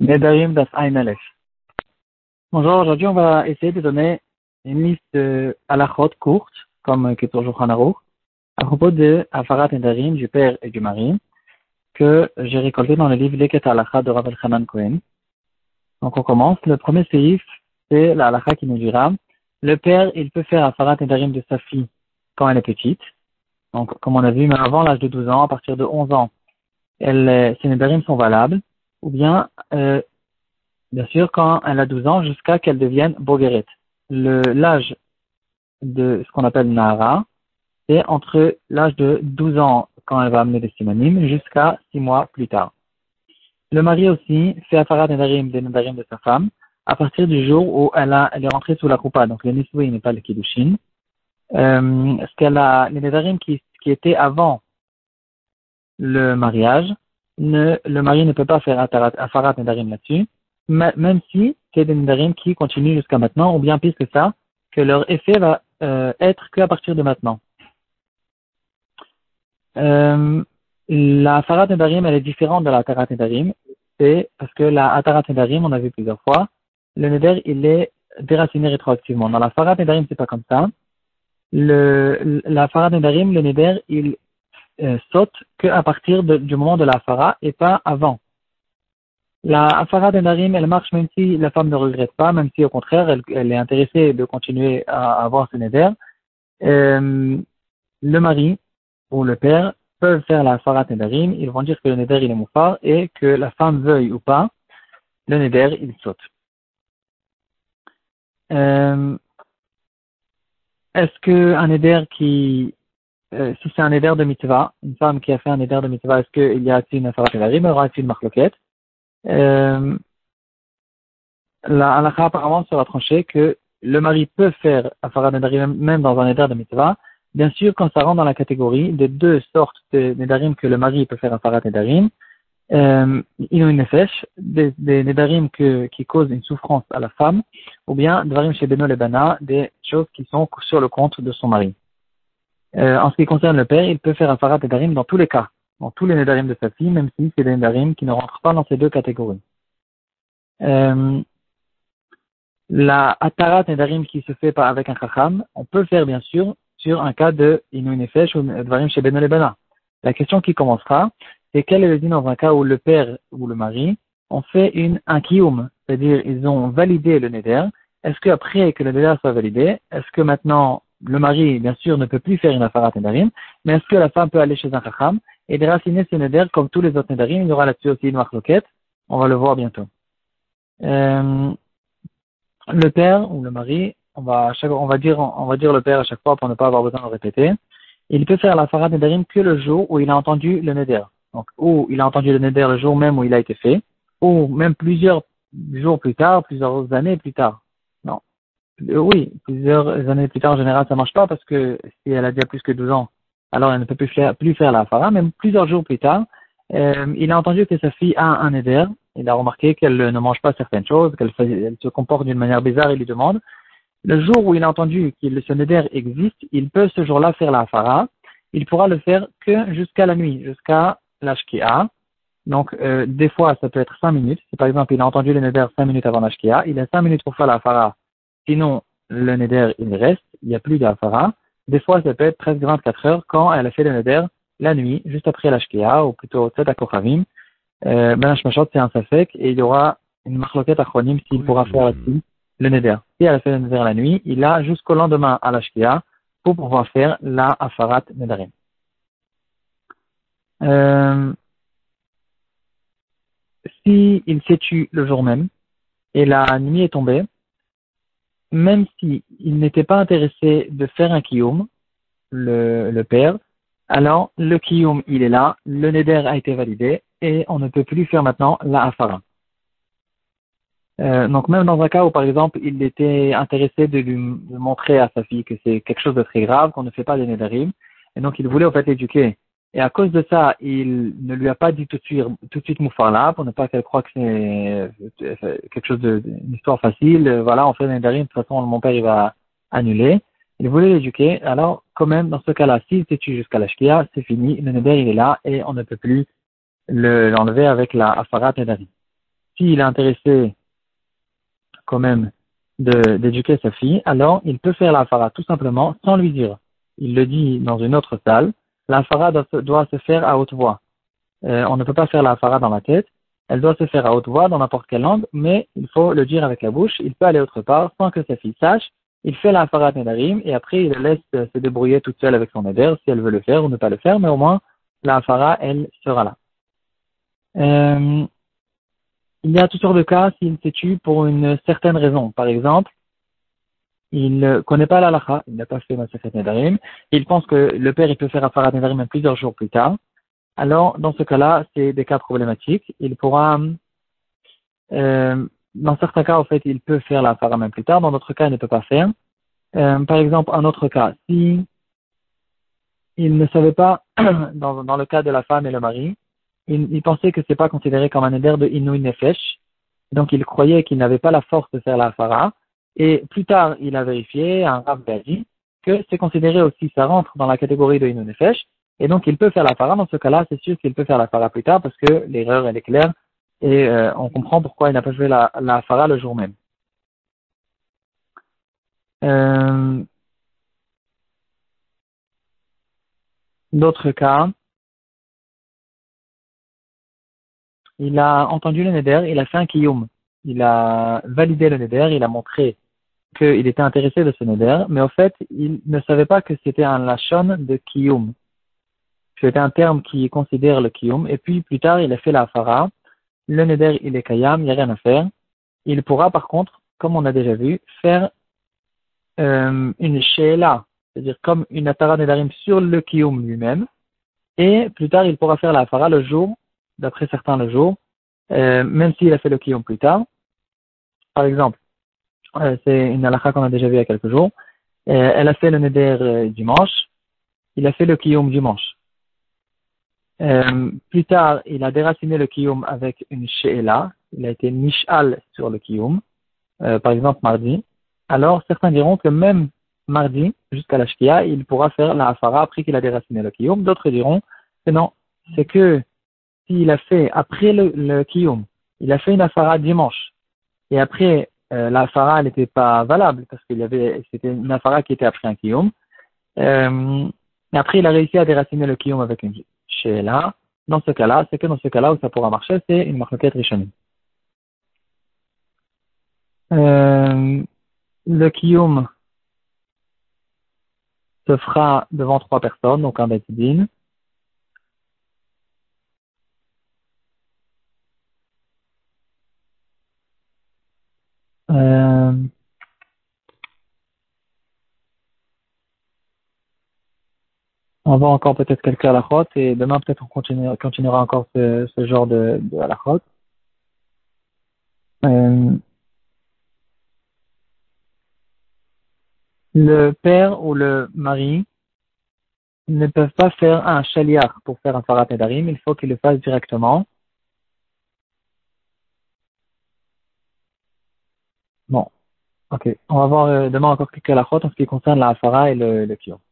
Bonjour, aujourd'hui on va essayer de donner une liste de halachot courte, comme Ketur Shulchan à propos de Afarat Nedarim du père et du mari, que j'ai récolté dans le livre Leket Halacha de Rav Hanan Cohen. Donc on commence. Le premier séif, c'est la halacha qui nous dira, le père, il peut faire Afarat Nedarim de sa fille quand elle est petite. Donc, comme on a vu, mais avant l'âge de 12 ans, à partir de 11 ans, elle, ces Nedarim sont valables ou bien, euh, bien sûr, quand elle a 12 ans, jusqu'à qu'elle devienne Bogeret. L'âge de ce qu'on appelle Nahara, c'est entre l'âge de 12 ans quand elle va amener des synonymes jusqu'à 6 mois plus tard. Le mari aussi fait Afarat Nedarim des Nedarim de sa femme à partir du jour où elle, a, elle est rentrée sous la coupa, donc le Nisui n'est pas le Kiddushin. Euh, ce qu'elle a, les Nedarim qui, qui étaient avant le mariage, le mari ne peut pas faire Afarat Nedarim là-dessus, même si c'est des Nedarim qui continuent jusqu'à maintenant, ou bien pire que ça, que leur effet va euh, être qu'à partir de maintenant. Euh, la Afarat Nedarim, elle est différente de la Atarat Nedarim, c'est parce que la Atarat Nedarim, on a vu plusieurs fois, le Neder, il est déraciné rétroactivement. Dans la Farat Nedarim, c'est pas comme ça. Le, la Farat Nedarim, le Neder, il euh, saute qu'à partir du moment de la Afara et pas avant. La Afara d'Enarim, elle marche même si la femme ne regrette pas, même si au contraire, elle, est intéressée de continuer à avoir ce neder. Euh, le mari ou le père peuvent faire la Afara d'Enarim, ils vont dire que le neder il est moufar et que la femme veuille ou pas, le neder il saute. Euh, Est-ce qu'un neder qui euh, si c'est un éder de mitzvah, une femme qui a fait un éder de mitzvah, est-ce qu'il y a une il aura-t-il une marloquette euh, La apparemment sera tranchée que le mari peut faire afarat nedarim même dans un éder de mitzvah, bien sûr quand ça rentre dans la catégorie des deux sortes de nedarim que le mari peut faire afarat nedarim, euh, il une nefesh, des, des nedarim que, qui causent une souffrance à la femme, ou bien dvarim chez Beno Lebana, des choses qui sont sur le compte de son mari. Euh, en ce qui concerne le père, il peut faire Afarat Nedarim dans tous les cas, dans tous les Nedarim de sa fille, même si c'est des Nedarim qui ne rentrent pas dans ces deux catégories. Euh, la Atarat Nedarim qui se fait pas avec un Chacham, on peut faire bien sûr sur un cas de Inu Nefesh ou Dvarim chez Beno La question qui commencera, c'est quel est le dit dans un cas où le père ou le mari ont fait une, un kiyum, c'est-à-dire ils ont validé le Neder. Est-ce qu'après que le Neder soit validé, est-ce que maintenant le mari, bien sûr, ne peut plus faire une afarat nedarim, mais est-ce que la femme peut aller chez un chacham et déraciner ce neder comme tous les autres nedarim Il y aura là-dessus aussi une. On va le voir bientôt. Euh, le père ou le mari, on va, dire, le père à chaque fois pour ne pas avoir besoin de répéter. Il peut faire la farat nedarim que le jour où il a entendu le neder. Donc, ou il a entendu le neder le jour même où il a été fait, ou même plusieurs jours plus tard, plusieurs années plus tard. Euh, oui, plusieurs années plus tard, en général, ça marche pas parce que si elle a déjà plus que 12 ans, alors elle ne peut plus faire, la fara. Même plusieurs jours plus tard, euh, il a entendu que sa fille a un éder. Il a remarqué qu'elle ne mange pas certaines choses, qu'elle se comporte d'une manière bizarre. Il lui demande. Le jour où il a entendu que ce neder existe, il peut ce jour-là faire la fara. Il pourra le faire que jusqu'à la nuit, jusqu'à l'ashkia. Donc, euh, des fois, ça peut être 5 minutes. Si par exemple, il a entendu le neder 5 minutes avant l'ashkia, il a 5 minutes pour faire la fara Sinon, le neder, il reste, il n'y a plus d'afara. Des fois, ça peut être presque 24 heures quand elle a fait le neder la nuit, juste après l'ashkia, ou plutôt à Kochavim. Euh, ben, c'est un safek, et il y aura une marloquette achronim s'il pourra faire aussi le neder. Si elle a fait le neder la nuit, il a jusqu'au lendemain à l'ashkia pour pouvoir faire la afarat nedarim. Euh, si il s'est tué le jour même, et la nuit est tombée, même s'il n'était pas intéressé de faire un kiyum, le, le père, alors le kiyum il est là, le neder a été validé et on ne peut plus faire maintenant la afara. Euh, donc même dans un cas où par exemple il était intéressé de lui montrer à sa fille que c'est quelque chose de très grave, qu'on ne fait pas des nederim, et donc il voulait en fait l'éduquer et à cause de ça, il ne lui a pas dit tout de suite, tout de suite là pour ne pas qu'elle croie que c'est euh, quelque chose de, une histoire facile. Voilà, on fait un de toute façon, mon père, il va annuler. Il voulait l'éduquer. Alors, quand même, dans ce cas-là, s'il s'étudie jusqu'à la shkia, c'est fini. Le neder, il est là et on ne peut plus l'enlever avec la afarat nedari. s'il est intéressé quand même d'éduquer sa fille, alors il peut faire la fara tout simplement sans lui dire. Il le dit dans une autre salle, la fara doit, se faire à haute voix. Euh, on ne peut pas faire la fara dans la tête, elle doit se faire à haute voix dans n'importe quelle langue, mais il faut le dire avec la bouche, il peut aller autre part sans que sa fille sache, il fait la fara nedarim et après il laisse se débrouiller toute seule avec son neder si elle veut le faire ou ne pas le faire, mais au moins la fara, elle sera là. Euh, il y a toutes sortes de cas s'il se tue pour une certaine raison. Par exemple, il ne connaît pas l'alacha, il n'a pas fait Masachet Nedarim, il pense que le père il peut faire Afarat Nedarim plusieurs jours plus tard. Alors, dans ce cas-là, c'est des cas problématiques. Il pourra, euh, dans certains cas, en fait, il peut faire la même plus tard, dans d'autres cas, il ne peut pas faire. Euh, par exemple, un autre cas, si il ne savait pas, dans, dans le cas de la femme et le mari, il, pensait que c'est pas considéré comme un éder de Inouï Nefesh, donc il croyait qu'il n'avait pas la force de faire la Fara, et plus tard il a vérifié, un Rav dit, que c'est considéré aussi, ça rentre dans la catégorie de Inouï Nefesh, et donc il peut faire la Fara, dans ce cas-là, c'est sûr qu'il peut faire la Fara plus tard, parce que l'erreur elle est claire, et euh, on comprend pourquoi il n'a pas fait la, la le jour même. Euh, cas, il a entendu le neder, il a fait un kiyum. Il a validé le neder, il a montré qu'il était intéressé de ce neder, mais au fait, il ne savait pas que c'était un lachon de kiyum. C'était un terme qui considère le kiyum, et puis plus tard, il a fait la fara. Le neder, il est kayam, il n'y a rien à faire. Il pourra par contre, comme on a déjà vu, faire euh, une sheela, c'est-à-dire comme une atara nedarim sur le kiyum lui-même, et plus tard, il pourra faire la fara le jour d'après certains le jour, euh, même s'il a fait le kiyum plus tard. Par exemple, c'est une halakha qu'on a déjà vue il y a quelques jours. Euh, elle a fait le neder dimanche, il a fait le kiyum dimanche. plus tard, il a déraciné le kiyum avec une she'ela, il a été mishal sur le kiyum, par exemple mardi. Alors, certains diront que même mardi, jusqu'à la shkia, il pourra faire la hafara après qu'il a déraciné le kiyum. D'autres diront que non, c'est que s'il a fait après le, le kiyum, il a fait une afara dimanche, et après euh, la n'était pas valable parce qu'il y avait c'était une afara qui était après un kiyum. Euh, après il a réussi à déraciner le kiyum avec une sheela. Dans ce cas-là, c'est que dans ce cas-là où ça pourra marcher, c'est une marquette rishonim. Euh, le kiyum se fera devant trois personnes, donc un betidin. Euh, on va encore peut-être quelques halachot et demain peut-être on continuera, encore ce, genre de, de halachot. Euh, le père ou le mari ne peuvent pas faire un chaliar pour faire un farat il faut qu'il le fasse directement. Bon, ok. On va voir euh, demain encore quelques halachot en ce qui concerne la hafara et le, le